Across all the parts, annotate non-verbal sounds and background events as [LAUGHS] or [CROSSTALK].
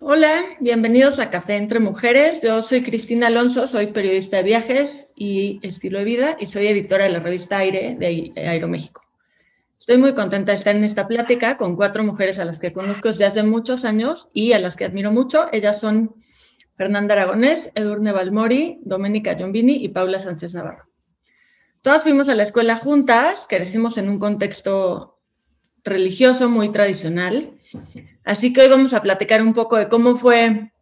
Hola, bienvenidos a Café entre Mujeres. Yo soy Cristina Alonso, soy periodista de viajes y estilo de vida y soy editora de la revista Aire de Aeroméxico. Estoy muy contenta de estar en esta plática con cuatro mujeres a las que conozco desde hace muchos años y a las que admiro mucho. Ellas son Fernanda Aragonés, Edurne Balmori, Doménica Giombini y Paula Sánchez Navarro. Todas fuimos a la escuela juntas, crecimos en un contexto religioso muy tradicional Así que hoy vamos a platicar un poco de cómo fue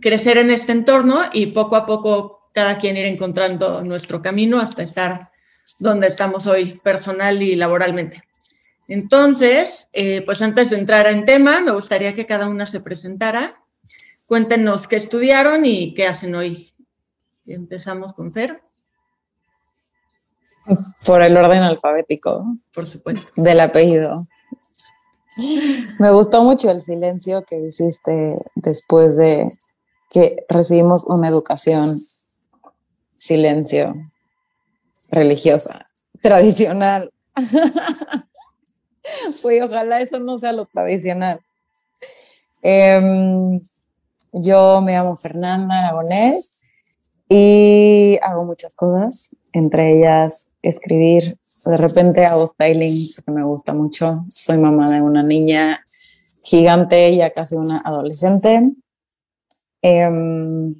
crecer en este entorno y poco a poco cada quien ir encontrando nuestro camino hasta estar donde estamos hoy personal y laboralmente. Entonces, eh, pues antes de entrar en tema, me gustaría que cada una se presentara. Cuéntenos qué estudiaron y qué hacen hoy. Empezamos con Fer. Por el orden alfabético. Por supuesto. Del apellido. [LAUGHS] Me gustó mucho el silencio que hiciste después de que recibimos una educación silencio religiosa, tradicional. [LAUGHS] Pues ojalá eso no sea lo tradicional. Em, yo me llamo Fernanda Aragonés y hago muchas cosas, entre ellas escribir de repente hago styling porque me gusta mucho. Soy mamá de una niña gigante, ya casi una adolescente. Em,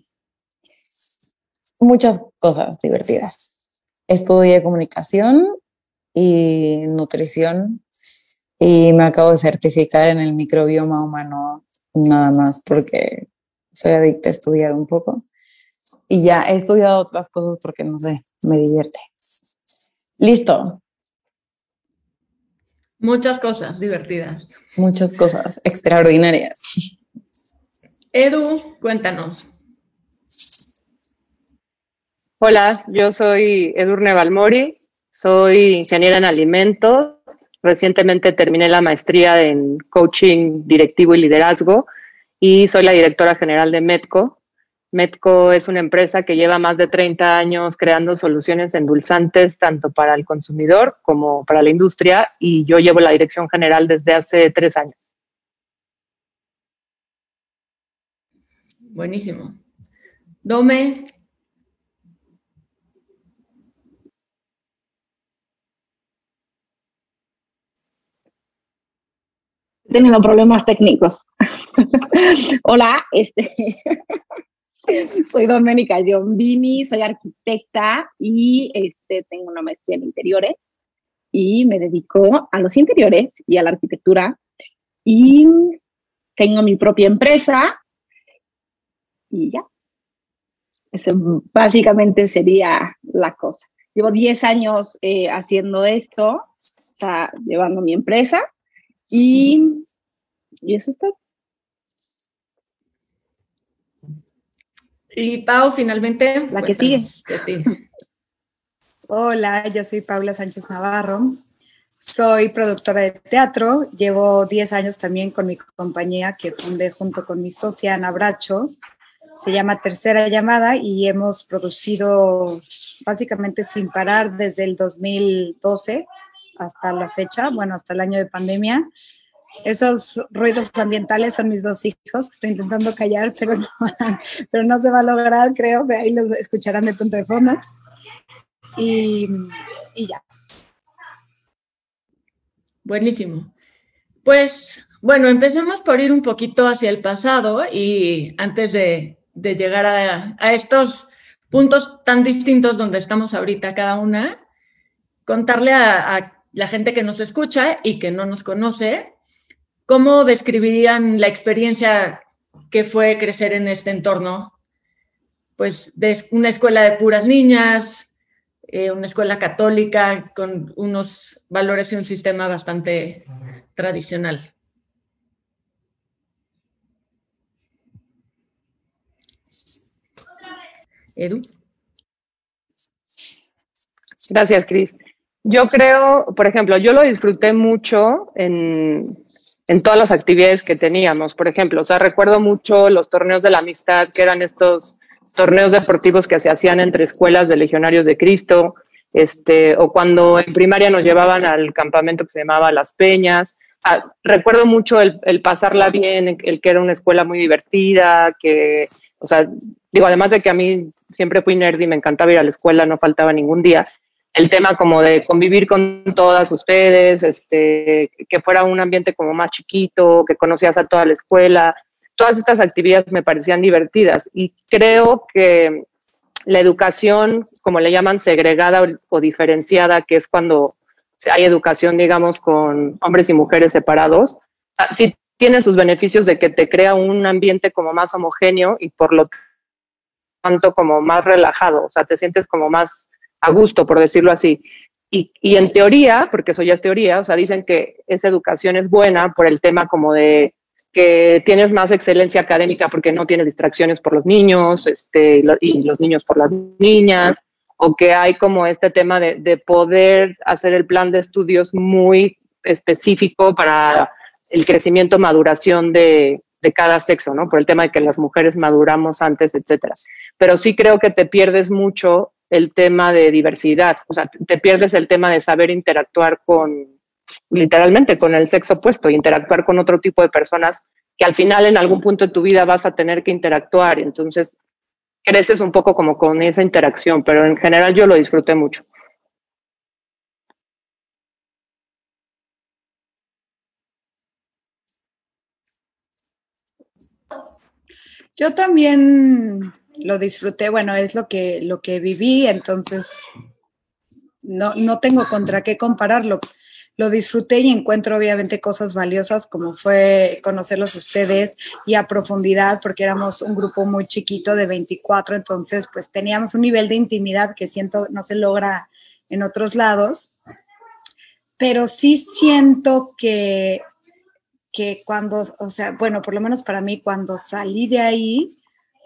muchas cosas divertidas. Estudié comunicación y nutrición y me acabo de certificar en el microbioma humano nada más porque soy adicta a estudiar un poco. Y ya he estudiado otras cosas porque no sé, me divierte. Listo. Muchas cosas divertidas. Muchas cosas extraordinarias. Edu, cuéntanos. Hola, yo soy Edurne Balmori, soy ingeniera en alimentos. Recientemente terminé la maestría en coaching directivo y liderazgo y soy la directora general de Medco, Medco es una empresa que lleva más de 30 años creando soluciones endulzantes tanto para el consumidor como para la industria y yo llevo la dirección general desde hace tres años. Buenísimo. Dome. He tenido problemas técnicos. [LAUGHS] Hola, este [LAUGHS] [LAUGHS] soy Doménica Giombini, soy arquitecta y este, tengo una maestría en interiores y me dedico a los interiores y a la arquitectura y tengo mi propia empresa y ya. Eso básicamente sería la cosa. Llevo 10 años eh, haciendo esto, llevando mi empresa y, y eso está Y Pau, finalmente. La que sigue. [LAUGHS] Hola, yo soy Paula Sánchez Navarro. Soy productora de teatro. Llevo 10 años también con mi compañía que fundé junto con mi socia Ana Bracho. Se llama Tercera Llamada y hemos producido básicamente sin parar desde el 2012 hasta la fecha, bueno, hasta el año de pandemia. Esos ruidos ambientales son mis dos hijos que estoy intentando callar, pero no, [LAUGHS] pero no se va a lograr, creo. Ahí los escucharán de punto de fondo. Y, y ya. Buenísimo. Pues bueno, empecemos por ir un poquito hacia el pasado y antes de, de llegar a, a, estos puntos tan distintos donde estamos ahorita cada una, contarle a, a la gente que nos escucha y que no nos conoce ¿Cómo describirían la experiencia que fue crecer en este entorno? Pues de una escuela de puras niñas, eh, una escuela católica con unos valores y un sistema bastante tradicional. Edu. Gracias, Cris. Yo creo, por ejemplo, yo lo disfruté mucho en, en todas las actividades que teníamos. Por ejemplo, o sea, recuerdo mucho los torneos de la amistad, que eran estos torneos deportivos que se hacían entre escuelas de legionarios de Cristo, este, o cuando en primaria nos llevaban al campamento que se llamaba Las Peñas. recuerdo mucho el, el, pasarla bien, el que era una escuela muy divertida, que, o sea, digo, además de que a mí siempre fui nerd y me encantaba ir a la escuela, no faltaba ningún día, el tema como de convivir con todas ustedes, este, que fuera un ambiente como más chiquito, que conocías a toda la escuela, todas estas actividades me parecían divertidas y creo que la educación, como le llaman, segregada o, diferenciada, que es cuando hay educación, digamos, con hombres y mujeres separados, sí tiene sus beneficios de que te crea un ambiente como más homogéneo y por lo tanto como más relajado, o sea, te sientes como más a gusto, por decirlo así. Y, y, en teoría, porque eso ya es teoría, o sea, dicen que esa educación es buena por el tema como de que tienes más excelencia académica porque no tienes distracciones por los niños este, y los niños por las niñas, o que hay como este tema de, de poder hacer el plan de estudios muy específico para el crecimiento, maduración de, de cada sexo, ¿no? Por el tema de que las mujeres maduramos antes, etcétera. Pero sí creo que te pierdes mucho el tema de diversidad, o sea, te pierdes el tema de saber interactuar con, literalmente, con el sexo opuesto, interactuar con otro tipo de personas que al final en algún punto de tu vida vas a tener que interactuar, entonces creces un poco como con esa interacción, pero en general yo lo disfruté mucho. Yo también lo disfruté, bueno, es lo que, lo que viví, entonces no, no tengo contra qué compararlo. Lo disfruté y encuentro obviamente cosas valiosas como fue conocerlos ustedes y a profundidad porque éramos un grupo muy chiquito de 24, entonces pues teníamos un nivel de intimidad que siento no se logra en otros lados, pero sí siento que, que cuando, o sea, bueno, por lo menos para mí, cuando salí de ahí,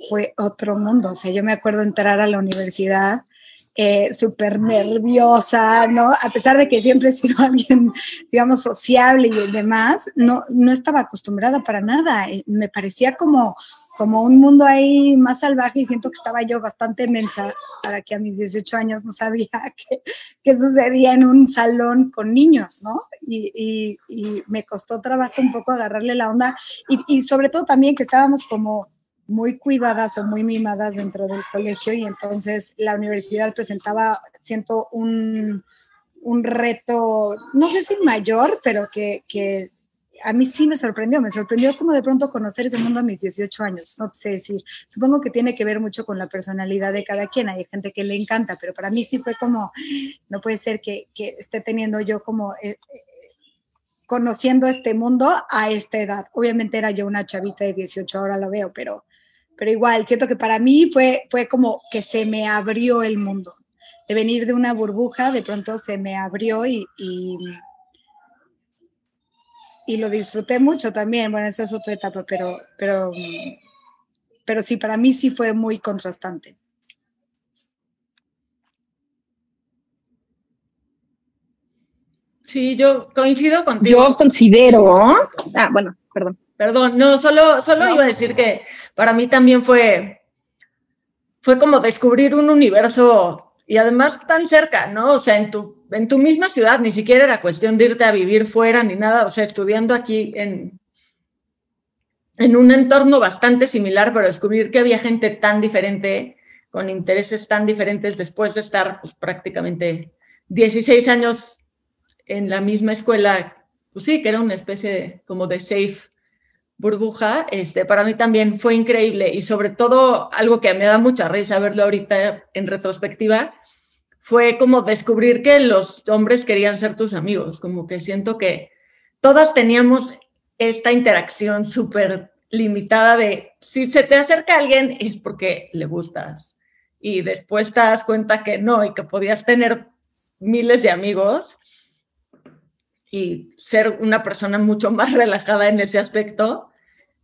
fue otro mundo. O sea, yo me acuerdo entrar a la universidad eh, súper nerviosa, ¿no? A pesar de que siempre he sido [LAUGHS] alguien, digamos, sociable y demás, no, no estaba acostumbrada para nada. Eh, me parecía como, como un mundo ahí más salvaje y siento que estaba yo bastante mensa para que a mis 18 años no sabía [LAUGHS] qué, sucedía en un salón con niños, ¿no? Y, y, me costó trabajo un poco agarrarle la onda y, y sobre todo también que estábamos como muy cuidadas o muy mimadas dentro del colegio y entonces la universidad presentaba, siento, un, un reto, no sé si mayor, pero que, que, a mí sí me sorprendió, me sorprendió como de pronto conocer ese mundo a mis 18 años, no sé decir, supongo que tiene que ver mucho con la personalidad de cada quien, hay gente que le encanta, pero para mí sí fue como, no puede ser que, que esté teniendo yo como... Eh, conociendo este mundo a esta edad. Obviamente era yo una chavita de 18, ahora lo veo, pero, pero igual, siento que para mí fue, fue como que se me abrió el mundo. De venir de una burbuja, de pronto se me abrió y, y, lo disfruté mucho también. Bueno, esa es otra etapa, pero, pero, pero sí, para mí sí fue muy contrastante. Sí, yo coincido contigo. Yo considero, ah, bueno, perdón. Perdón, no, solo, solo iba a decir que para mí también fue, fue como descubrir un universo y además tan cerca, ¿no? O sea, en tu, en tu misma ciudad, ni siquiera era cuestión de irte a vivir fuera ni nada, o sea, estudiando aquí en, en un entorno bastante similar, pero descubrir que había gente tan diferente, con intereses tan diferentes después de estar pues, prácticamente 16 años en la misma escuela, pues sí, que era una especie de, como de safe burbuja, este, para mí también fue increíble y sobre todo algo que me da mucha risa verlo ahorita en retrospectiva, fue como descubrir que los hombres querían ser tus amigos, como que siento que todas teníamos esta interacción súper limitada de si se te acerca alguien es porque le gustas y después te das cuenta que no y que podías tener miles de amigos y ser una persona mucho más relajada en ese aspecto,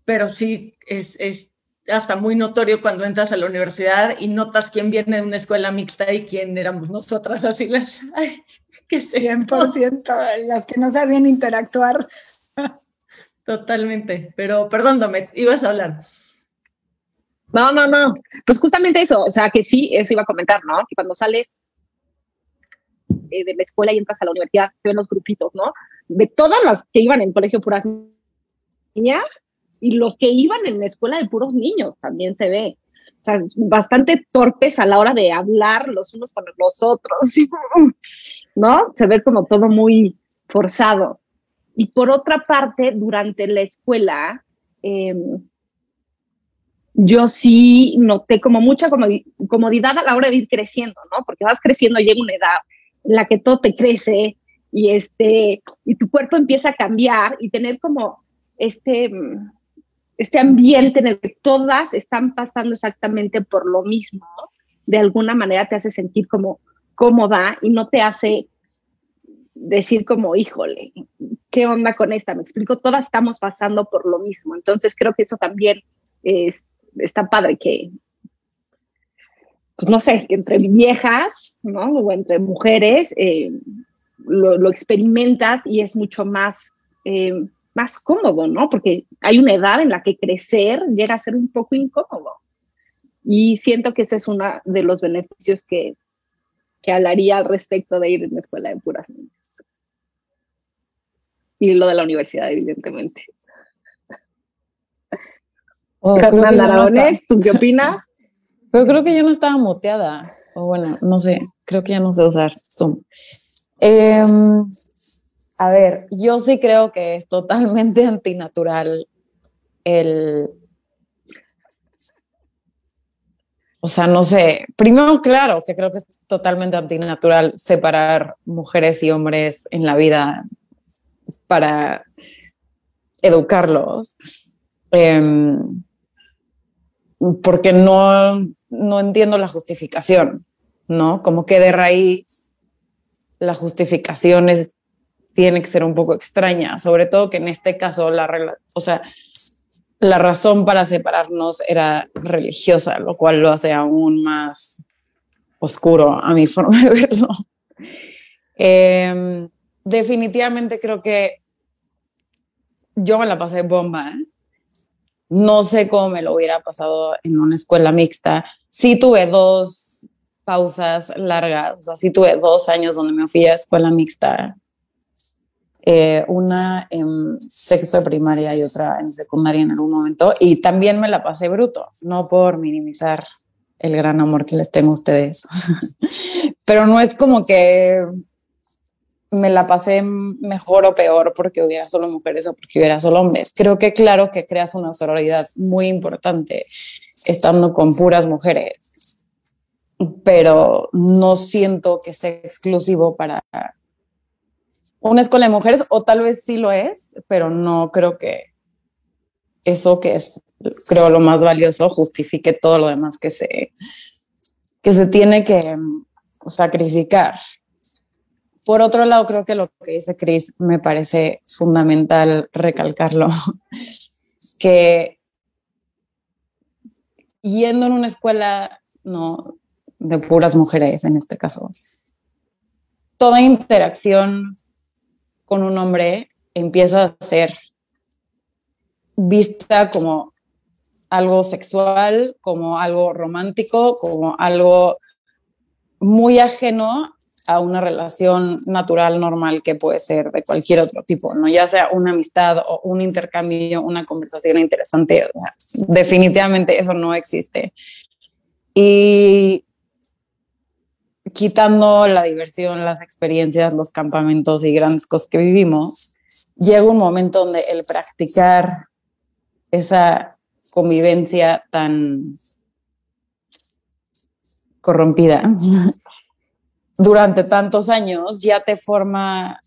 pero sí es, es, hasta muy notorio cuando entras a la universidad y notas quién viene de una escuela mixta y quién éramos nosotras, así las... [LAUGHS] Ay, ¿qué 100%, las que no sabían interactuar. [LAUGHS] Totalmente, pero perdón, ibas a hablar. No, no, no. Pues justamente eso, o sea, que sí, eso iba a comentar, ¿no? Que cuando sales eh, de la escuela y entras a la universidad, se ven los grupitos, ¿no? de todas las que iban en colegio puras niñas y los que iban en la escuela de puros niños también se ve. O sea, bastante torpes a la hora de hablar los unos con los otros, [LAUGHS] ¿no? Se ve como todo muy forzado. Y por otra parte, durante la escuela, em, yo sí noté como mucha comodidad a la hora de ir creciendo, ¿no? Porque vas creciendo, llega una edad la que todo te crece y, este, y tu cuerpo empieza a cambiar y tener como este, este ambiente en el que todas están pasando exactamente por lo mismo, de alguna manera te hace sentir como cómoda y no te hace decir como, híjole, ¿qué onda con esta? Me explico, todas estamos pasando por lo mismo. Entonces creo que eso también es, está padre que, pues no sé, entre viejas, ¿no? O entre mujeres, eh, lo, experimentas y es mucho más, eh, más cómodo, ¿no? Porque hay una edad en la que crecer llega a ser un poco incómodo. Y siento que ese es uno de los beneficios que, que hablaría al respecto de ir en la escuela de puras niñas. Y lo de la universidad, evidentemente. Oh, ¿tú qué opinas? Pero creo que yo no estaba moteada. O bueno, no sé, creo que ya no sé usar Zoom. Em, a ver, yo sí creo que es totalmente [LAUGHS] antinatural el... O sea, no sé, primero, claro, que creo que es totalmente antinatural separar mujeres y hombres en la vida para educarlos. Em, porque no, no entiendo la justificación, ¿no? Como que de raíz la justificación es, tiene que ser un poco extraña, sobre todo que en este caso la, o sea, la razón para separarnos era religiosa, lo cual lo hace aún más oscuro a mi [LAUGHS] forma de verlo. Em, definitivamente creo que yo me la pasé bomba. ¿eh? No sé cómo me lo hubiera pasado en una escuela mixta. Sí tuve dos pausas largas. O sea, sí tuve dos años donde me fui a escuela mixta. Eh, una en sexto de primaria y otra en secundaria en algún momento. Y también me la pasé bruto, no por minimizar el gran amor que les tengo a ustedes. [LAUGHS] Pero no es como que me la pasé mejor o peor porque hubiera solo mujeres o porque hubiera solo hombres. Creo que claro que creas una sororidad muy importante estando con puras mujeres pero no siento que sea exclusivo para una escuela de mujeres, o tal vez sí lo es, pero no creo que eso que es, creo, lo más valioso justifique todo lo demás que se, que se tiene que sacrificar. Por otro lado, creo que lo que dice Chris me parece fundamental recalcarlo, [LAUGHS] que yendo en una escuela no de puras mujeres en este caso. Toda interacción con un hombre empieza a ser vista como algo sexual, como algo romántico, como algo muy ajeno a una relación natural, normal, que puede ser de cualquier otro tipo, ¿no? Ya sea una amistad o un intercambio, una conversación interesante, definitivamente eso no existe. Y quitando la diversión, las experiencias, los campamentos y grandes cosas que vivimos, llega un momento donde el practicar esa convivencia tan corrompida durante tantos años ya te forma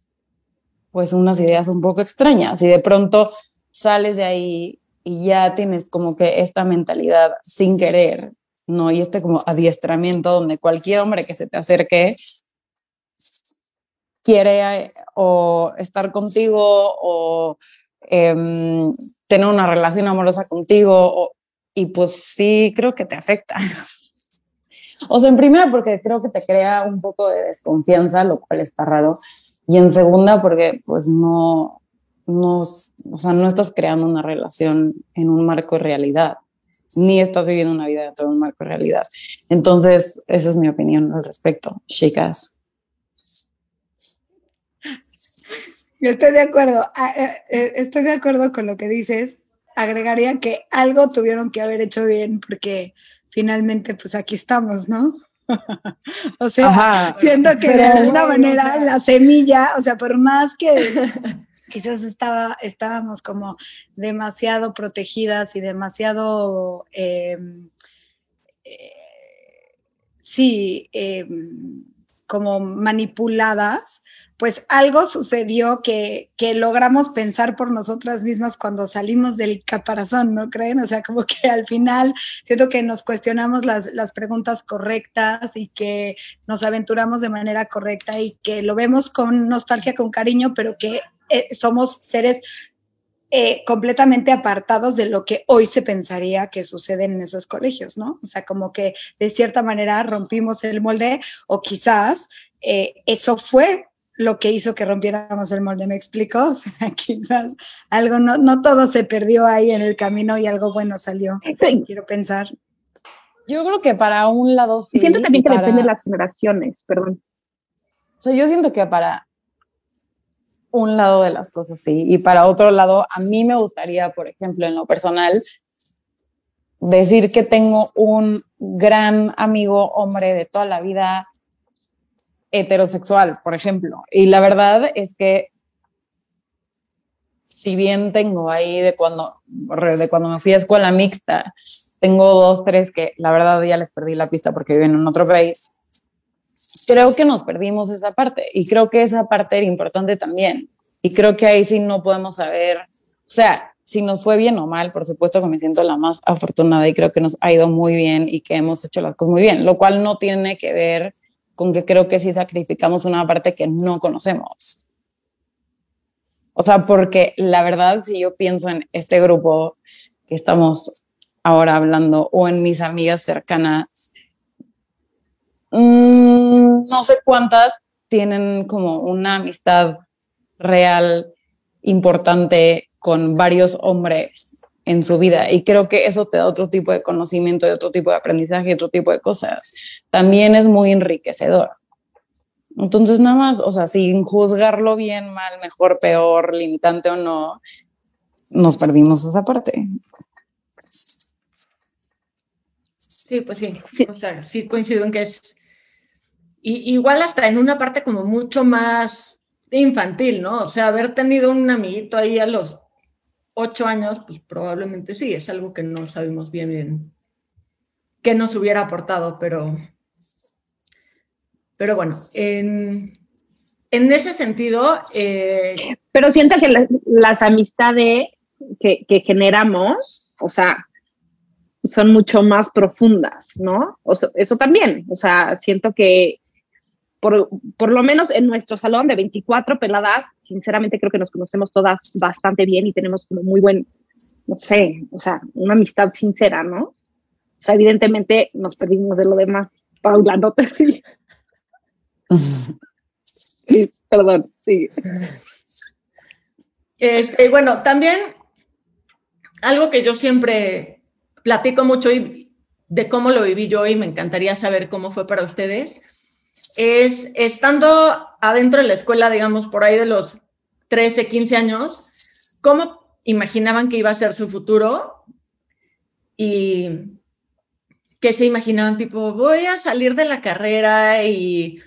pues unas ideas un poco extrañas y de pronto sales de ahí y ya tienes como que esta mentalidad sin querer ¿no? Y este como adiestramiento donde cualquier hombre que se te acerque quiere eh, o estar contigo o em, tener una relación amorosa contigo y pues sí creo que te afecta. O sea, en primera porque creo que te crea un poco de desconfianza, lo cual está raro, y en segunda porque pues no, no, o sea, no estás creando una relación en un marco de realidad ni estás viviendo una vida dentro de un marco de realidad. Entonces, esa es mi opinión al respecto, chicas. Estoy de acuerdo. Ah, eh, eh, estoy de acuerdo con lo que dices. Agregaría que algo tuvieron que haber hecho bien porque finalmente pues aquí estamos, ¿no? [LAUGHS] o sea, siento que de alguna manera la semilla, o sea, por más que [LAUGHS] quizás estaba, estábamos como demasiado protegidas y demasiado, em, eh, sí, em, como manipuladas, pues algo sucedió que, que, logramos pensar por nosotras mismas cuando salimos del caparazón, ¿no creen? O sea, como que al final siento que nos cuestionamos las, las preguntas correctas y que nos aventuramos de manera correcta y que lo vemos con nostalgia, con cariño, pero que eh, somos seres eh, completamente apartados de lo que hoy se pensaría que sucede en esos colegios, ¿no? O sea, como que de cierta manera rompimos el molde o quizás eh, eso fue lo que hizo que rompiéramos el molde, ¿me explico? [LAUGHS] O sea, quizás algo, no, no todo se perdió ahí en el camino y algo bueno salió, quiero pensar. Yo creo que para un lado sí. Y siento también que depende de las generaciones, perdón. O sea, yo siento que para un lado de las cosas, sí. Y para otro lado, a mí me gustaría, por ejemplo, en lo personal, decir que tengo un gran amigo hombre de toda la vida heterosexual, por ejemplo. Y la verdad es que si bien tengo ahí de cuando, de cuando me fui a escuela mixta, tengo dos, tres que la verdad ya les perdí la pista porque viven en otro país creo que nos perdimos esa parte y creo que esa parte era importante también. Y creo que ahí sí no podemos saber, o sea, si nos fue bien o mal, por supuesto que me siento la más afortunada y creo que nos ha ido muy bien y que hemos hecho las cosas muy bien, lo cual no tiene que ver con que creo que sí sacrificamos una parte que no conocemos. O sea, porque la verdad, si yo pienso en este grupo que estamos ahora hablando o en mis amigas cercanas, Mm, no sé cuántas tienen como una amistad real importante con varios hombres en su vida y creo que eso te da otro tipo de conocimiento y otro tipo de aprendizaje y otro tipo de cosas. También es muy enriquecedor. Entonces, nada más, o sea, sin juzgarlo bien, mal, mejor, peor, limitante o no, nos perdimos esa parte. Sí, pues sí. O sea, sí coincido en que es y, igual hasta en una parte como mucho más infantil, ¿no? O sea, haber tenido un amiguito ahí a los ocho años, pues probablemente sí, es algo que no sabemos bien bien qué nos hubiera aportado, pero, pero bueno, en, ese sentido... Eh, pero siento que las amistades que, que, generamos, o sea, son mucho más profundas, ¿no? O eso también, o sea, siento que por, por, lo menos en nuestro salón de 24 peladas, sinceramente creo que nos conocemos todas bastante bien y tenemos como muy buen, no sé, o sea, una amistad sincera, ¿no? O sea, evidentemente nos perdimos de lo demás. Paula, no te sí, perdón, sí. Este, bueno, también algo que yo siempre platico mucho y de cómo lo viví yo y me encantaría saber cómo fue para ustedes es estando adentro de la escuela, digamos, por ahí de los 13, 15 años, ¿cómo imaginaban que iba a ser su futuro? Y qué se imaginaban, tipo, voy a salir de la carrera y,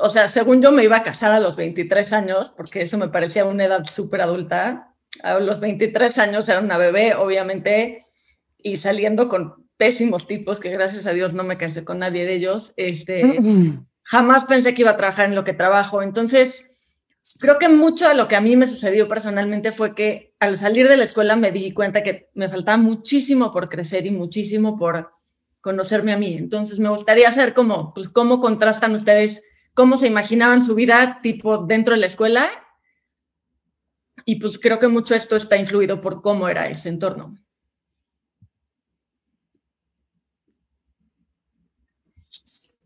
o sea, según yo me iba a casar a los 23 años, porque eso me parecía una edad súper adulta. A los 23 años era una bebé, obviamente, y saliendo con pésimos tipos, que gracias a Dios no me casé con nadie de ellos, este, jamás pensé que iba a trabajar en lo que trabajo. Entonces, creo que mucho de lo que a mí me sucedió personalmente fue que al salir de la escuela me di cuenta que me faltaba muchísimo por crecer y muchísimo por conocerme a mí. Entonces, me gustaría saber cómo, pues, cómo contrastan ustedes, cómo se imaginaban su vida tipo dentro de la escuela. Y pues creo que mucho esto está influido por cómo era ese entorno.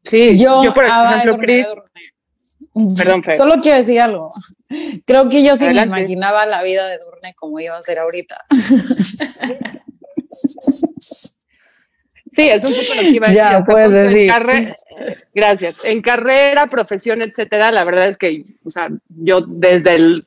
Sí, yo, por ejemplo, Chris. Perdón, [LAUGHS] Solo quiero decir algo. Creo que yo sí me imaginaba la vida de Durne como iba a ser ahorita. Sí, es un poco lo que iba a [LAUGHS] decir. Ya, puedes decir. gracias. En carrera, profesión, etcétera, la verdad es que, o sea, yo desde el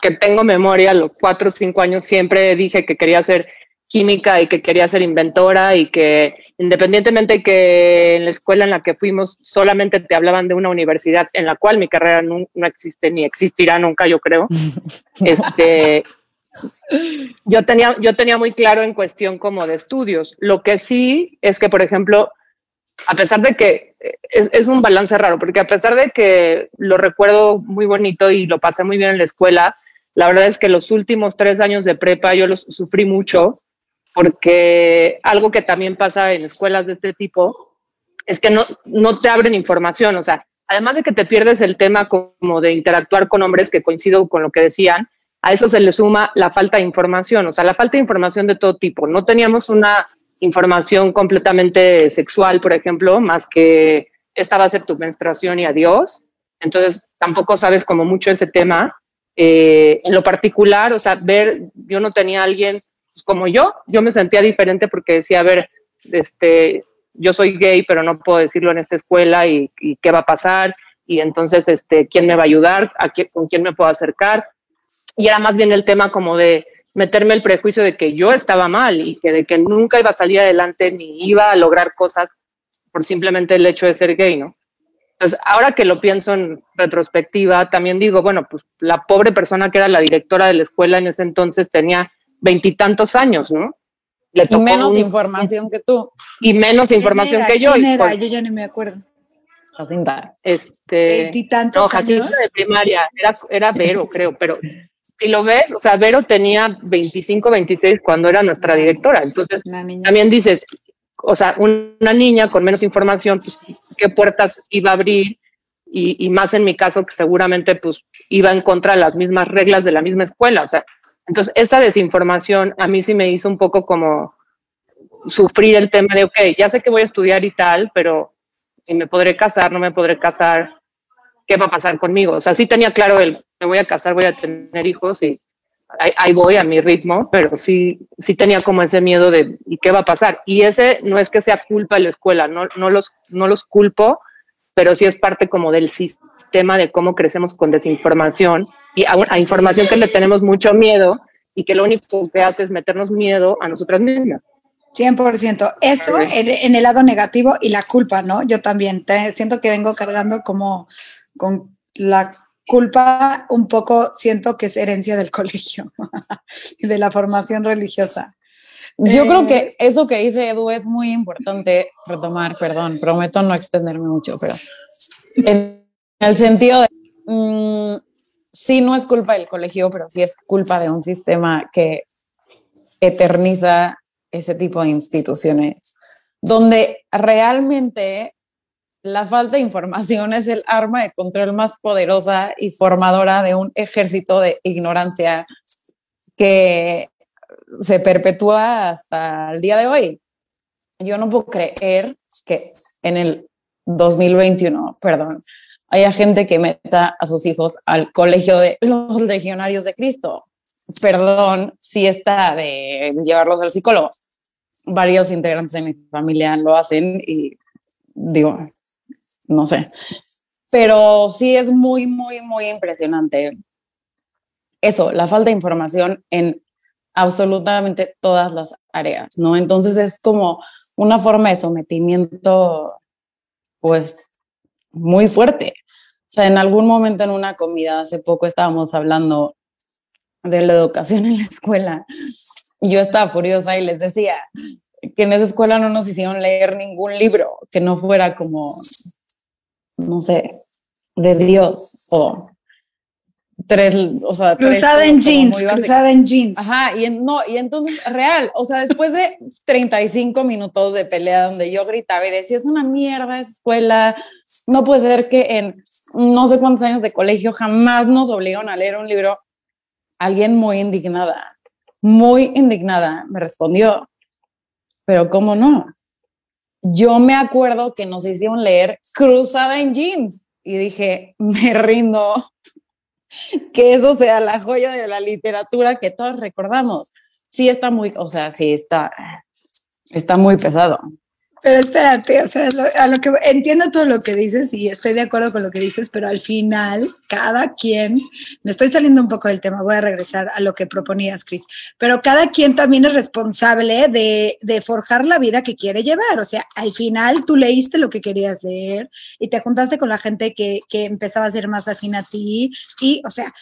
que tengo memoria, los cuatro o cinco años siempre dije que quería ser química y que quería ser inventora y que independientemente que en la escuela en la que fuimos solamente te hablaban de una universidad en la cual mi carrera no, no existe ni existirá nunca, yo creo. [LAUGHS] este, yo tenía, yo tenía muy claro en cuestión como de estudios. Lo que sí es que, por ejemplo, a pesar de que es, es, un balance raro, porque a pesar de que lo recuerdo muy bonito y lo pasé muy bien en la escuela, la verdad es que los últimos tres años de prepa yo los sufrí mucho, porque algo que también pasa en escuelas de este tipo es que no, no te abren información, o sea, además de que te pierdes el tema como de interactuar con hombres, que coincido con lo que decían, a eso se le suma la falta de información, o sea, la falta de información de todo tipo. No teníamos una información completamente sexual, por ejemplo, más que esta va a ser tu menstruación y adiós. Entonces, tampoco sabes como mucho ese tema. Eh, en lo particular, o sea, ver, yo no tenía a alguien pues, como yo, yo me sentía diferente porque decía, a ver, este, yo soy gay, pero no puedo decirlo en esta escuela y, qué va a pasar. Y entonces, este, ¿quién me va a ayudar? ¿A quién, ¿Con quién me puedo acercar? y era más bien el tema como de meterme el prejuicio de que yo estaba mal y que de que nunca iba a salir adelante ni iba a lograr cosas por simplemente el hecho de ser gay, ¿no? Entonces, ahora que lo pienso en retrospectiva, también digo, bueno, pues la pobre persona que era la directora de la escuela en ese entonces tenía veintitantos años, ¿no? Le y menos un, información que tú. Y menos información era? que yo. ¿Quién era? Yo ya no me acuerdo. Jacinta. Este, ¿Veintitantos no, Jacinta años? de primaria, era, era Vero, creo, pero si lo ves, o sea, Vero tenía 25, 26 cuando era nuestra directora. Entonces, también dices, o sea, una niña con menos información, pues, ¿qué puertas iba a abrir? Y, y, más en mi caso, que seguramente pues iba en contra de las mismas reglas de la misma escuela. O sea, entonces esa desinformación a mí sí me hizo un poco como sufrir el tema de, ok, ya sé que voy a estudiar y tal, pero me podré casar, no me podré casar, ¿qué va a pasar conmigo? O sea, sí tenía claro el, me voy a casar, voy a tener hijos y ahí, ahí, voy a mi ritmo, pero sí, sí tenía como ese miedo de, ¿y qué va a pasar? Y ese no es que sea culpa de la escuela, no, no, los, no los culpo, pero sí es parte como del sistema de cómo crecemos con desinformación y a, a información que le tenemos mucho miedo y que lo único que hace es meternos miedo a nosotras mismas. 100%. Eso en, en, el lado negativo y la culpa, ¿no? Yo también te, siento que vengo cargando como con la culpa un poco, siento que es herencia del [LAUGHS] colegio y de la formación religiosa. Yo eh, creo que eso que dice Edu es muy importante retomar, perdón, prometo no extenderme mucho, pero en el sentido de, mmm, sí no es culpa del colegio, pero sí es culpa de un sistema que eterniza ese tipo de instituciones, donde realmente la falta de información es el arma de control más poderosa y formadora de un ejército de ignorancia que se perpetúa hasta el día de hoy. Yo no puedo creer que en el 2021, perdón, haya gente que meta a sus hijos al colegio de [LAUGHS] los legionarios de Cristo. Perdón si está de llevarlos al psicólogo. Varios integrantes de mi familia lo hacen y digo, no sé. Pero sí es muy, muy, muy impresionante. Eso, la falta de información en absolutamente todas las áreas, ¿no? Entonces es como una forma de sometimiento, pues, muy fuerte. O sea, en algún momento en una comida, hace poco estábamos hablando de la educación en la escuela, y yo estaba furiosa y les decía que en esa escuela no nos hicieron leer ningún libro que no fuera como no sé, de Dios o tres, o sea, cruzada tres en jeans, cruzada en jeans. Ajá, y en, no, y entonces real, o sea, después de 35 minutos de pelea donde yo gritaba y decía, es una mierda esa escuela, no puede ser que en no sé cuántos años de colegio jamás nos obligaron a leer un libro, alguien muy indignada, muy indignada me respondió, pero ¿cómo no? yo me acuerdo que nos hicieron leer Cruzada en Jeans y dije, me rindo, [LAUGHS] que eso sea la joya de la literatura que todos recordamos. Sí está muy, o sea, sí está, está muy pesado. Pero espérate, o sea, a lo que entiendo todo lo que dices y estoy de acuerdo con lo que dices, pero al final cada quien, me estoy saliendo un poco del tema, voy a regresar a lo que proponías, Cris, pero cada quien también es responsable de, de forjar la vida que quiere llevar. O sea, al final tú leíste lo que querías leer y te juntaste con la gente que, que empezaba a ser más afín a ti y, o sea,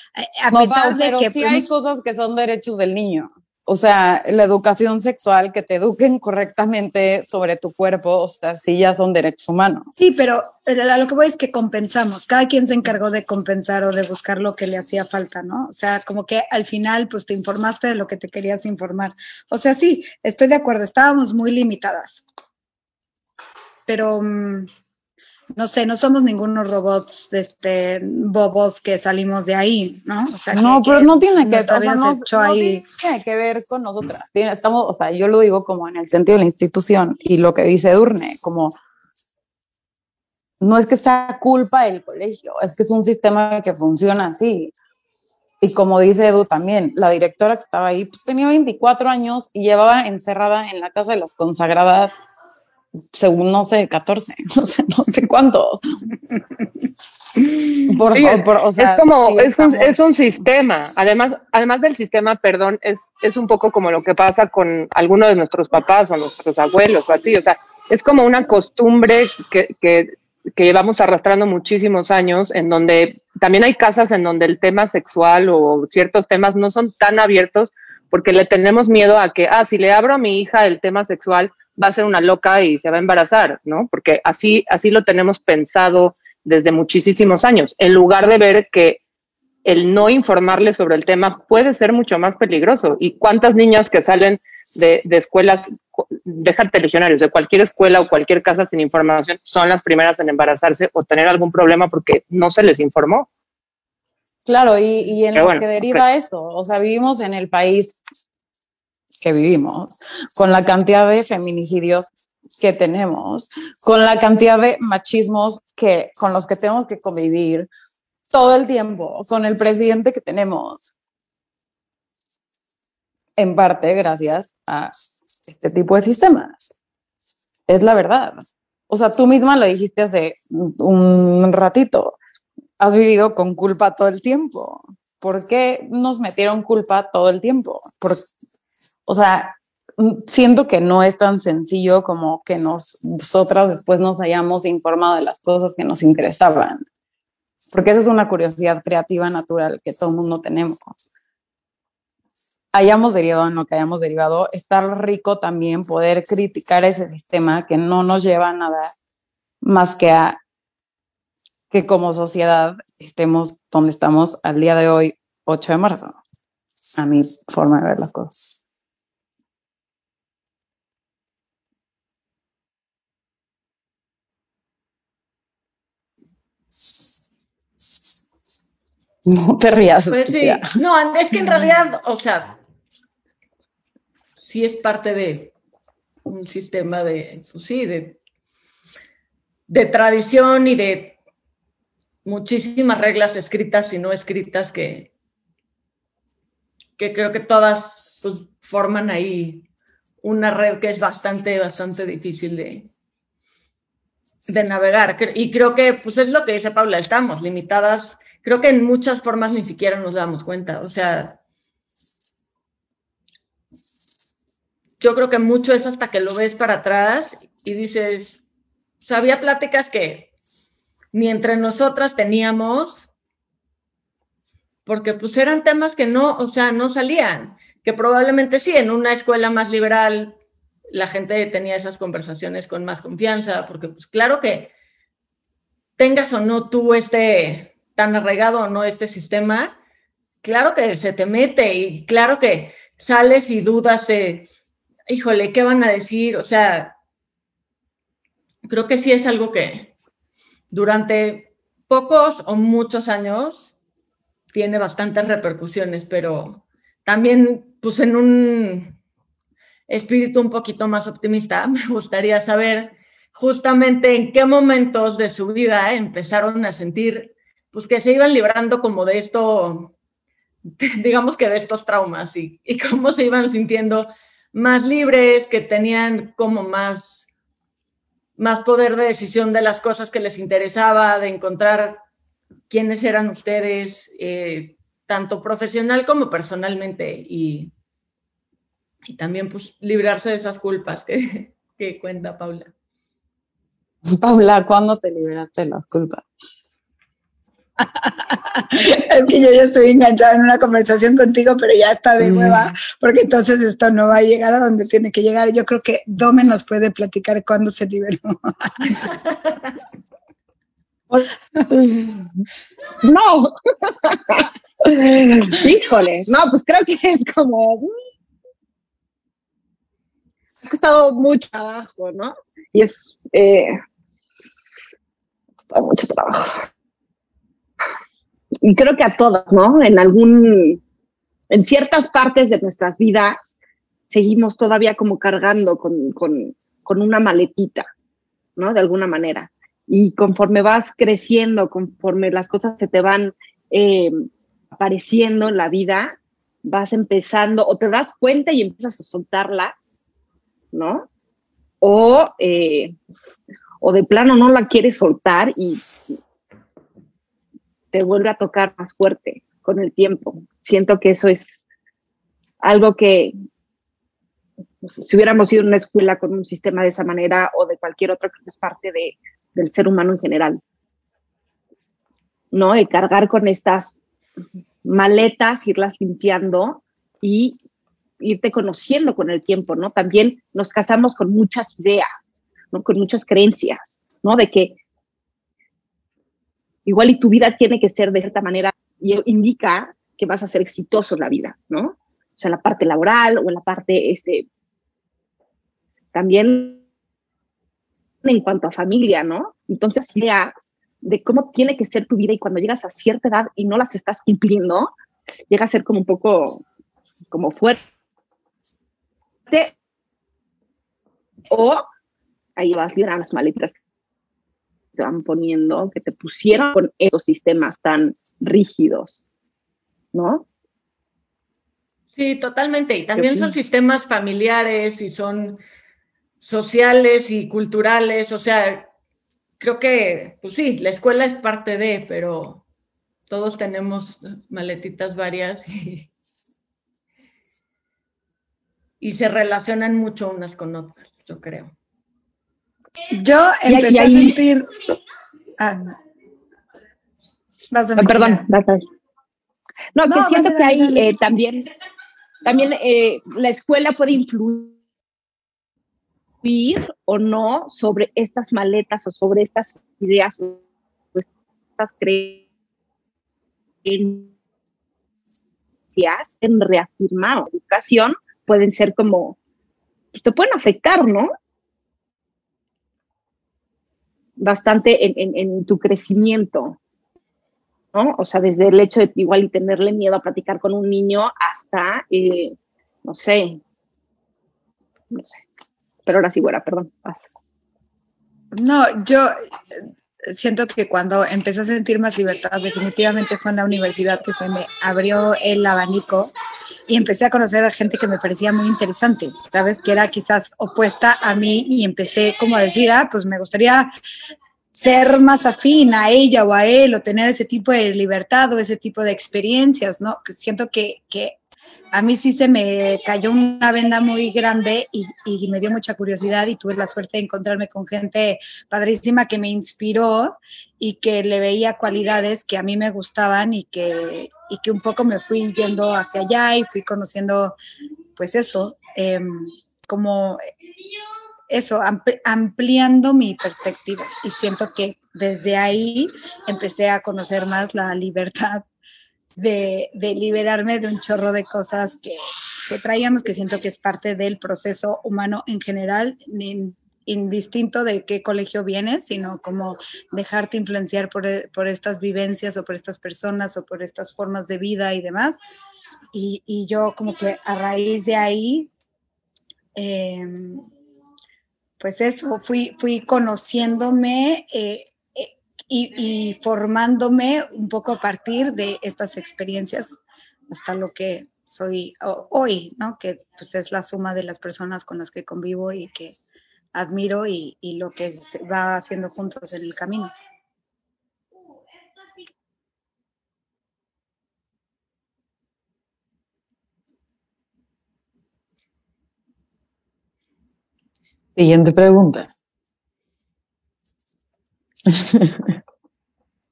a pesar de que... Sí hay pues, cosas que son derechos del niño o sea, la educación sexual, que te eduquen correctamente sobre tu cuerpo, o sea, sí ya son derechos humanos. Sí, pero a lo que voy es que compensamos, cada quien se encargó de compensar o de buscar lo que le hacía falta, ¿no? O sea, como que al final, pues te informaste de lo que te querías informar. O sea, sí, estoy de acuerdo, estábamos muy limitadas. Pero... Mm, no sé, no somos ningunos robots este, bobos que salimos de ahí, ¿no? O sea, no, pero no tiene que, tiene que ver con nosotras. estamos, o sea, yo lo digo como en el sentido de la institución y lo que dice Durne, como no es que sea culpa del colegio, es que es un sistema que funciona así. Y como dice Edu también, la directora que estaba ahí pues, tenía 24 años y llevaba encerrada en la casa de las consagradas según no sé, 14, [LAUGHS] no sé, no sé cuántos. es como, es, un, es, un, sistema. Además, además del sistema, perdón, es, es un poco como lo que pasa con algunos de nuestros papás o nuestros abuelos o así. O sea, es como una costumbre que, que, que llevamos arrastrando muchísimos años, en donde también hay casas en donde el tema sexual o ciertos temas no son tan abiertos porque le tenemos miedo a que, ah, si le abro a mi hija el tema sexual, va a ser una loca y se va a embarazar, ¿no? Porque así, así lo tenemos pensado desde muchísimos años, en lugar de ver que el no informarle sobre el tema puede ser mucho más peligroso. ¿Y cuántas niñas que salen de, de escuelas, déjate legionarios, de cualquier escuela o cualquier casa sin información, son las primeras en embarazarse o tener algún problema porque no se les informó? Claro, y, y en lo que deriva eso, o sea, vivimos en el país que vivimos, con la cantidad de feminicidios que tenemos, con la cantidad de machismos que, con los que tenemos que convivir todo el tiempo, con el presidente que tenemos. En parte gracias a este tipo de sistemas. Es la verdad. O sea, tú misma lo dijiste hace un ratito. Has vivido con culpa todo el tiempo. ¿Por qué nos metieron culpa todo el tiempo? ¿Por, o sea, mm, siento que no es tan sencillo como que nosotras después nos hayamos informado de las cosas que nos interesaban. Porque esa es una curiosidad creativa natural que todo el mundo tenemos. Hayamos derivado en lo que hayamos derivado, estar rico también poder criticar ese sistema que no nos lleva a nada más que a que como sociedad estemos donde estamos al día de hoy, 8 de marzo, a mi forma de ver las cosas. No te rías. Pues sí. No, es que en realidad, o sea, sí es parte de un sistema de, pues sí, de, de tradición y de muchísimas reglas escritas y no escritas que, que creo que todas pues, forman ahí una red que es bastante, bastante difícil de, de navegar. Y creo que, pues es lo que dice Paula, estamos limitadas. Creo que en muchas formas ni siquiera nos damos cuenta. O sea, yo creo que mucho es hasta que lo ves para atrás y dices, o sea, había pláticas que ni entre nosotras teníamos, porque pues eran temas que no, o sea, no salían, que probablemente sí, en una escuela más liberal la gente tenía esas conversaciones con más confianza, porque pues claro que tengas o no tú este tan arraigado o no este sistema, claro que se te mete y claro que sales y dudas de, híjole, ¿qué van a decir? O sea, creo que sí es algo que durante pocos o muchos años tiene bastantes repercusiones, pero también pues en un espíritu un poquito más optimista, [LAUGHS] me gustaría saber justamente en qué momentos de su vida empezaron a sentir pues que se iban librando como de esto, [LAUGHS] digamos que de estos traumas y, cómo se iban sintiendo más libres, que tenían como más más poder de decisión de las cosas que les interesaba, de encontrar quiénes eran ustedes, eh, tanto profesional como personalmente, y, también pues librarse de esas culpas que, [LAUGHS] que cuenta Paula. Paula, ¿cuándo te liberaste de las culpas? [LAUGHS] es que yo ya estoy enganchada en una conversación contigo, pero ya está de nueva, porque entonces esto no va a llegar a donde tiene que llegar. Yo creo que Dome nos puede platicar cuándo se liberó. [LAUGHS] no. [LAUGHS] Híjole, no, pues creo que es como. Mm. Ha costado mucho trabajo, ¿no? Y es. Eh, ha costado mucho trabajo y creo que a todos, ¿no? En algún, en ciertas partes de nuestras vidas seguimos todavía como cargando con, con, con una maletita, ¿no? De alguna manera. Y conforme vas creciendo, conforme las cosas se te van eh, apareciendo en la vida, vas empezando o te das cuenta y empiezas a soltarlas, ¿no? O, eh, o de plano no la quieres soltar y, te vuelve a tocar más fuerte con el tiempo. Siento que eso es algo que si hubiéramos ido a una escuela con un sistema de esa manera o de cualquier otro, que es parte de, del ser humano en general. ¿No? El cargar con estas maletas, irlas limpiando y irte conociendo con el tiempo, ¿no? También nos casamos con muchas ideas, ¿no? Con muchas creencias, ¿no? De que igual y tu vida tiene que ser de cierta manera y indica que vas a ser exitoso en la vida, ¿no? O sea, la parte laboral o en la parte, este, también en cuanto a familia, ¿no? Entonces, ideas de cómo tiene que ser tu vida y cuando llegas a cierta edad y no las estás cumpliendo, llega a ser como un poco, como fuerte. O ahí vas a las maletas te van poniendo, que te pusieron con esos sistemas tan rígidos, ¿no? Sí, totalmente. Y también son sistemas familiares y son sociales y culturales. O sea, creo que, pues sí, la escuela es parte de, pero todos tenemos maletitas varias y, y se relacionan mucho unas con otras, yo creo. Yo empecé a sentir. Ah, ah perdón, No, que siento que ahí eh, también, también eh, la escuela puede influir o no sobre estas maletas o sobre estas ideas o estas creencias en reafirmar educación pueden ser como, te pueden afectar, ¿no? Bastante en, tu crecimiento, ¿no? O sea, desde el hecho de igual y tenerle miedo a platicar con un niño hasta, eh, no sé, no sé. Pero ahora sí, güera, perdón, pasa. No, yo siento que cuando empecé a sentir más libertad, definitivamente fue en la universidad que se me abrió el abanico y empecé a conocer a gente que me parecía muy interesante, ¿sabes? Que era quizás opuesta a mí y empecé como a decir, ah, pues me gustaría ser más afín a ella o a él o tener ese tipo de libertad o ese tipo de experiencias, ¿no? Siento que, que a mí sí se me cayó una venda muy grande y, me dio mucha curiosidad y tuve la suerte de encontrarme con gente padrísima que me inspiró y que le veía cualidades que a mí me gustaban y que, y que un poco me fui yendo hacia allá y fui conociendo, pues eso, em, como eso, ampliando mi perspectiva. Y siento que desde ahí empecé a conocer más la libertad de, liberarme de un chorro de cosas que, traíamos, que siento que es parte del proceso humano en general, indistinto de qué colegio vienes, sino como dejarte influenciar por, estas vivencias o por estas personas o por estas formas de vida y demás. Y, yo como que a raíz de ahí, em, pues eso, fui, fui conociéndome. Eh, y, formándome un poco a partir de estas experiencias hasta lo que soy hoy, ¿no? Que pues es la suma de las personas con las que convivo y que admiro y, y lo que se va haciendo juntos en el camino. Siguiente pregunta.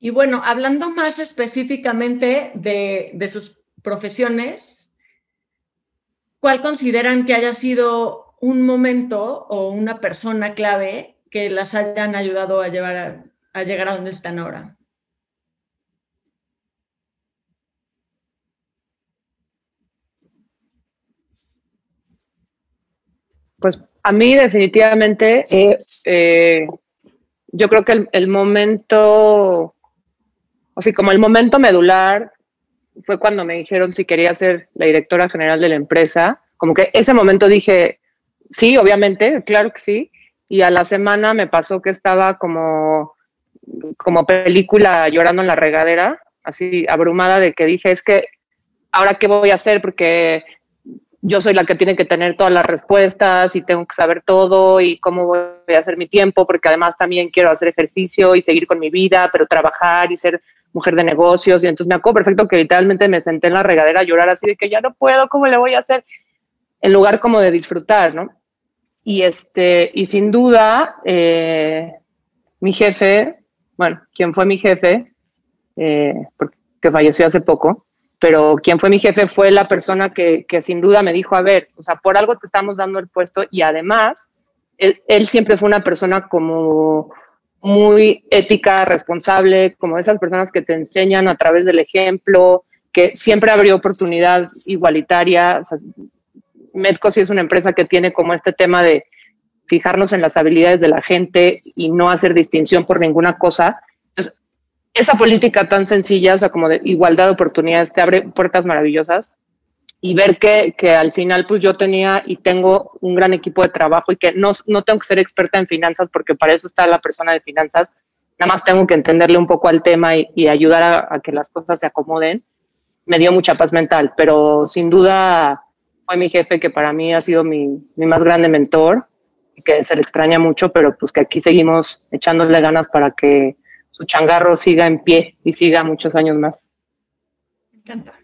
Y bueno, hablando más específicamente de, de, sus profesiones, ¿cuál consideran que haya sido un momento o una persona clave que las hayan ayudado a, llevar a, llegar a donde están ahora? Pues a mí definitivamente, eh, eh, yo creo que el, momento, o sea, como el momento medular fue cuando me dijeron si quería ser la directora general de la empresa. Como que ese momento dije, sí, obviamente, claro que sí. Y a la semana me pasó que estaba como, como película llorando en la regadera, así abrumada de que dije, es que ahora qué voy a hacer porque yo soy la que tiene que tener todas las respuestas y tengo que saber todo y cómo voy a hacer mi tiempo, porque además también quiero hacer ejercicio y seguir con mi vida, pero trabajar y ser mujer de negocios. Y entonces me acuerdo perfecto que literalmente me senté en la regadera a llorar así de que ya no puedo, ¿cómo le voy a hacer? En lugar como de disfrutar, ¿no? Y, este, y sin duda, eh, mi jefe, bueno, quien fue mi jefe, eh, porque falleció hace poco, pero quien fue mi jefe fue la persona que, que, sin duda me dijo, a ver, o sea, por algo te estamos dando el puesto y además, él, él, siempre fue una persona como muy ética, responsable, como esas personas que te enseñan a través del ejemplo, que siempre abrió oportunidad igualitaria. O sea, Medco sí es una empresa que tiene como este tema de fijarnos en las habilidades de la gente y no hacer distinción por ninguna cosa esa política tan sencilla, o sea, como de igualdad de oportunidades, te abre puertas maravillosas y ver que, que, al final pues yo tenía y tengo un gran equipo de trabajo y que no, no tengo que ser experta en finanzas porque para eso está la persona de finanzas, nada más tengo que entenderle un poco al tema y, ayudar a, a, que las cosas se acomoden, me dio mucha paz mental, pero sin duda fue mi jefe que para mí ha sido mi, mi más grande mentor y que se le extraña mucho, pero pues que aquí seguimos echándole ganas para que su changarro siga en pie y siga muchos años más. Me encanta.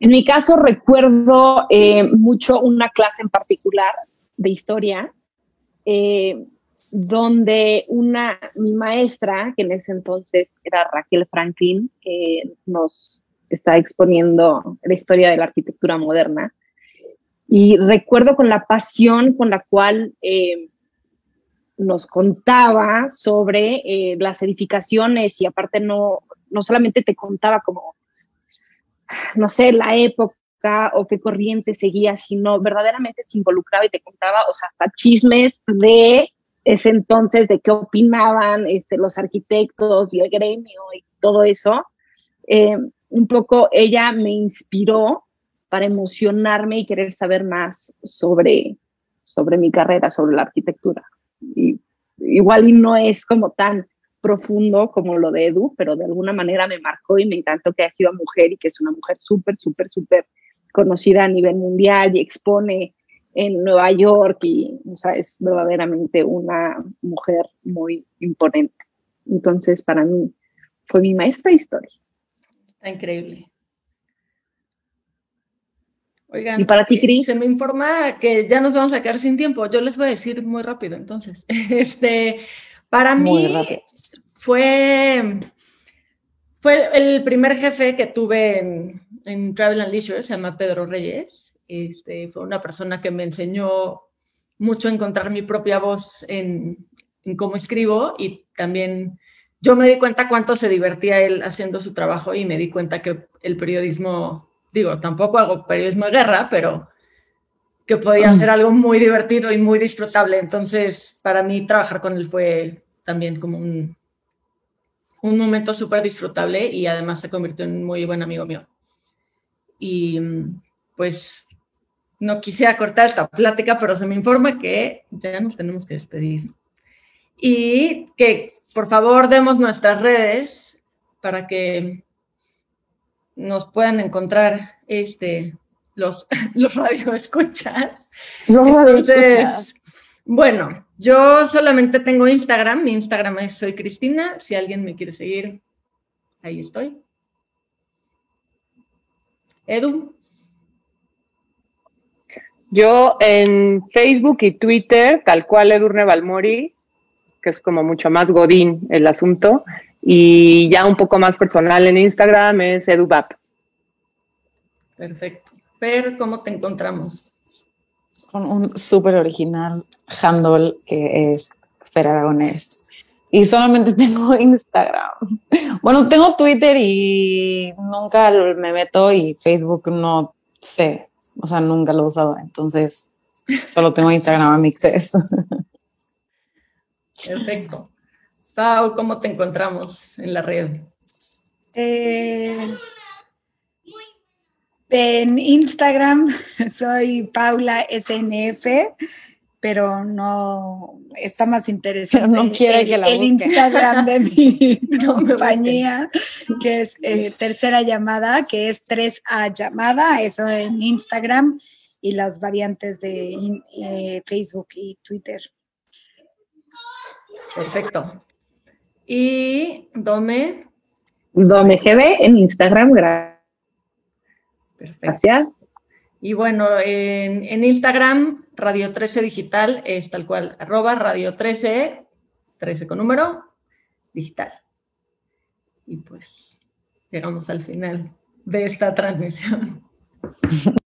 En mi caso recuerdo eh, mucho una clase en particular de historia, eh, donde una, mi maestra, que en ese entonces era Raquel Franklin, que nos está exponiendo la historia de la arquitectura moderna, y recuerdo con la pasión con la cual eh, nos contaba sobre eh, las edificaciones y aparte no, no solamente te contaba como, no sé, la época o qué corriente seguía, sino verdaderamente se involucraba y te contaba, o sea, hasta chismes de ese entonces, de qué opinaban este, los arquitectos y el gremio y todo eso. Eh, un poco ella me inspiró para emocionarme y querer saber más sobre, sobre mi carrera, sobre la arquitectura. Y, igual y no es como tan profundo como lo de Edu, pero de alguna manera me marcó y me encantó que haya sido mujer y que es una mujer súper, súper, súper conocida a nivel mundial y expone en Nueva York y o sea, es verdaderamente una mujer muy imponente. Entonces, para mí fue mi maestra de historia. Está increíble. Oigan, ¿y para ti, Cris? Se me informa que ya nos vamos a quedar sin tiempo. Yo les voy a decir muy rápido, entonces. [LAUGHS] Este, para muy mí rápido. fue, fue el primer jefe que tuve en, en, Travel and Leisure, se llama Pedro Reyes. Este, fue una persona que me enseñó mucho a encontrar mi propia voz en, en cómo escribo y también yo me di cuenta cuánto se divertía él haciendo su trabajo y me di cuenta que el periodismo digo, tampoco hago periodismo de guerra, pero que podía ser algo muy divertido y muy disfrutable. Entonces, para mí trabajar con él fue también como un, un momento súper disfrutable y además se convirtió en un muy buen amigo mío. Y pues no quisiera cortar esta plática, pero se me informa que ya nos tenemos que despedir. Y que por favor demos nuestras redes para que nos puedan encontrar este, los, [LAUGHS] los radioescuchas. Los Entonces, radioescuchas. bueno, yo solamente tengo Instagram. Mi Instagram es Soy Cristina. Si alguien me quiere seguir, ahí estoy. Edu, Yo en Facebook y Twitter, tal cual Edurne Balmori, que es como mucho más godín el asunto, y ya un poco más personal en Instagram es edubap. perfecto. Fer, ¿cómo te encontramos? Con un súper original handle que es Fer Aragonés. Y solamente [LAUGHS] tengo Instagram. Bueno, tengo Twitter y nunca me meto y Facebook no sé. O sea, nunca lo he usado. Entonces, solo tengo Instagram a mixes. [LAUGHS] Perfecto. Pau, ¿cómo te encontramos en la red? Eh, en Instagram [LAUGHS] soy Paula SNF, pero no está más interesante. No quiere el, que la el. Instagram de [LAUGHS] mi compañía, que es eh, tercera llamada, que es 3A llamada, eso en Instagram y las variantes de eh, Facebook y Twitter. Perfecto. Y Dome, DomeGB en Instagram, gra- perfecto. gracias. Y bueno, en, en Instagram, Radio 13 Digital es tal cual, arroba Radio 13, 13 con número, digital. Y pues llegamos al final de esta transmisión. [LAUGHS]